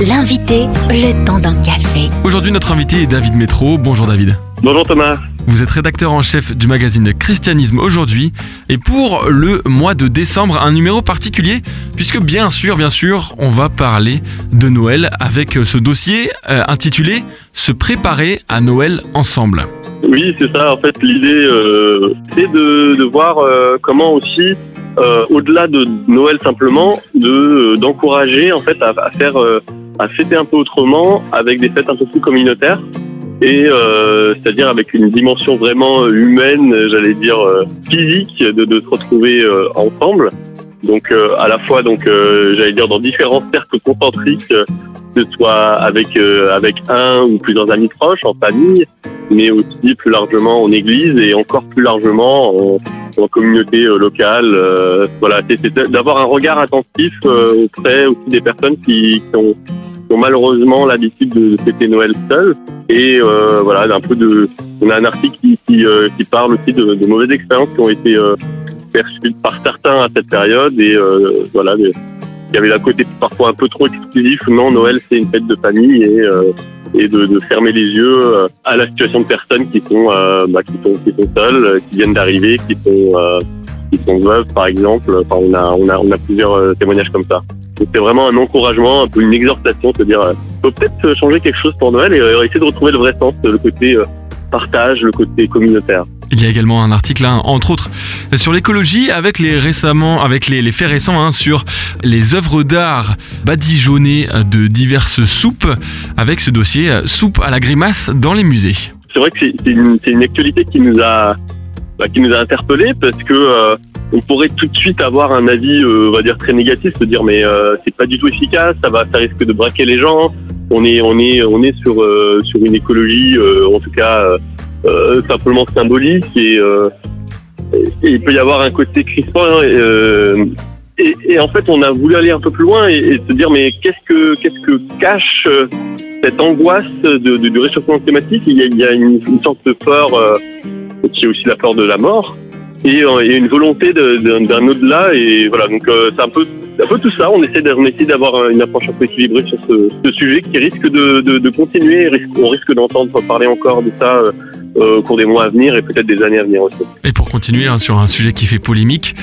L'invité, le temps d'un café. Aujourd'hui, notre invité est David Métro. Bonjour David. Bonjour Thomas. Vous êtes rédacteur en chef du magazine Christianisme aujourd'hui. Et pour le mois de décembre, un numéro particulier, puisque bien sûr, bien sûr, on va parler de Noël avec ce dossier euh, intitulé Se préparer à Noël ensemble. Oui, c'est ça. En fait, l'idée, euh, c'est de, de voir euh, comment aussi, euh, au-delà de Noël simplement, de d'encourager en fait à, à faire, euh, à fêter un peu autrement, avec des fêtes un peu plus communautaires, et euh, c'est-à-dire avec une dimension vraiment humaine, j'allais dire euh, physique, de, de se retrouver euh, ensemble. Donc euh, à la fois, donc euh, j'allais dire dans différents cercles concentriques, euh, que ce soit avec euh, avec un ou plusieurs amis proches, en famille, mais aussi plus largement en église et encore plus largement en, en communauté euh, locale. Euh, voilà, c'est d'avoir un regard attentif euh, auprès aussi des personnes qui, qui ont, ont malheureusement l'habitude de fêter Noël seul. Et euh, voilà, d'un peu de. On a un article qui, qui, euh, qui parle aussi de, de mauvaises expériences qui ont été euh, perçues par certains à cette période et voilà. Il y avait la côté parfois un peu trop exclusif. Non, Noël c'est une fête de famille et euh, et de, de fermer les yeux euh, à la situation de personnes qui sont euh, bah, qui sont qui sont seules, euh, qui viennent d'arriver, qui sont euh, qui sont veuves par exemple. Enfin, on a on a on a plusieurs euh, témoignages comme ça. Donc c'est vraiment un encouragement, un peu une exhortation, de dire faut peut-être changer quelque chose pour Noël et essayer de retrouver le vrai sens, le côté partage, le côté communautaire. Il y a également un article, hein, entre autres, sur l'écologie, avec les récemment, avec les, faits récents hein, sur les œuvres d'art badigeonnées de diverses soupes, avec ce dossier soupe à la grimace dans les musées. c'est vrai que c'est une, actualité qui nous a bah, qui nous a interpellés parce que euh, on pourrait tout de suite avoir un avis euh, on va dire très négatif se dire mais euh, c'est pas du tout efficace ça va ça risque de braquer les gens on est on est on est sur euh, sur une écologie en tout cas simplement symbolique et, euh, et il peut y avoir un côté crispant hein, et, euh, et, en fait on a voulu aller un peu plus loin et, se dire mais qu'est-ce que qu'est-ce que cache euh, cette angoisse du réchauffement climatique, il y a, une, sorte de peur euh, qui est aussi la peur de la mort et, euh, et une volonté d'un au-delà. Et voilà, donc euh, c'est un peu, un peu tout ça. On essaie d'avoir une approche un peu équilibrée sur ce, sujet qui risque de, continuer. on risque d'entendre parler encore de ça euh, euh, au cours des mois à venir et peut-être des années à venir aussi. Et pour continuer hein, sur un sujet qui fait polémique,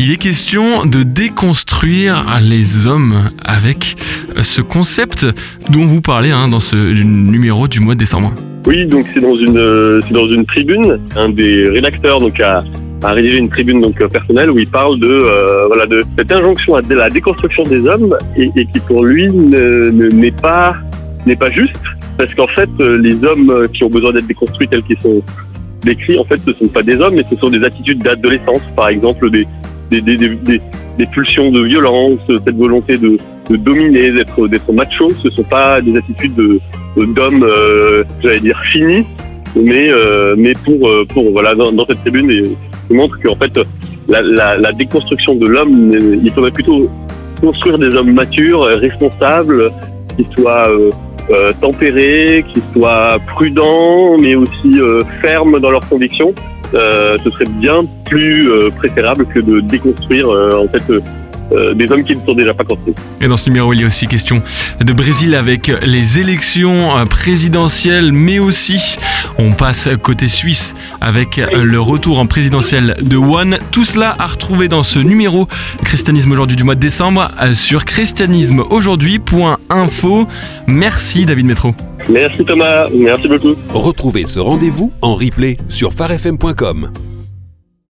il est question de déconstruire les hommes avec euh, ce concept dont vous parlez hein, dans ce numéro du mois de décembre. Oui, donc c'est dans une euh, c'est dans une tribune. Un des rédacteurs donc a, a rédigé une tribune donc euh, personnelle où il parle de euh, voilà de cette injonction à la déconstruction des hommes et, et qui pour lui ne- ne- n'est pas n'est pas juste parce qu'en fait euh, les hommes euh, qui ont besoin d'être déconstruits tels qu'ils sont décrits en fait ce sont pas des hommes mais ce sont des attitudes d'adolescence. Par exemple des pulsions de violence cette volonté de, dominer d'être d'être macho ce sont pas des attitudes de d'hommes, euh, j'allais dire finis, mais mais pour pour voilà dans, cette tribune, et, il montre qu'en fait la, la, déconstruction de l'homme, il faudrait plutôt construire des hommes matures, responsables, qui soient euh, tempérés, qui soient prudents, mais aussi euh, fermes dans leurs convictions. Euh, ce serait bien plus euh, préférable que de déconstruire euh, en fait des hommes qui ne sont déjà pas construits. Et dans ce numéro, il y a aussi question de Brésil avec les élections présidentielles, mais aussi on passe côté suisse avec le retour en présidentielle de One. Tout cela à retrouver dans ce numéro Christianisme aujourd'hui du mois de décembre euh, sur christianismeaujourd'hui.info. Merci David Métro. Merci Thomas, merci beaucoup. Retrouvez ce rendez-vous en replay sur farfm.com.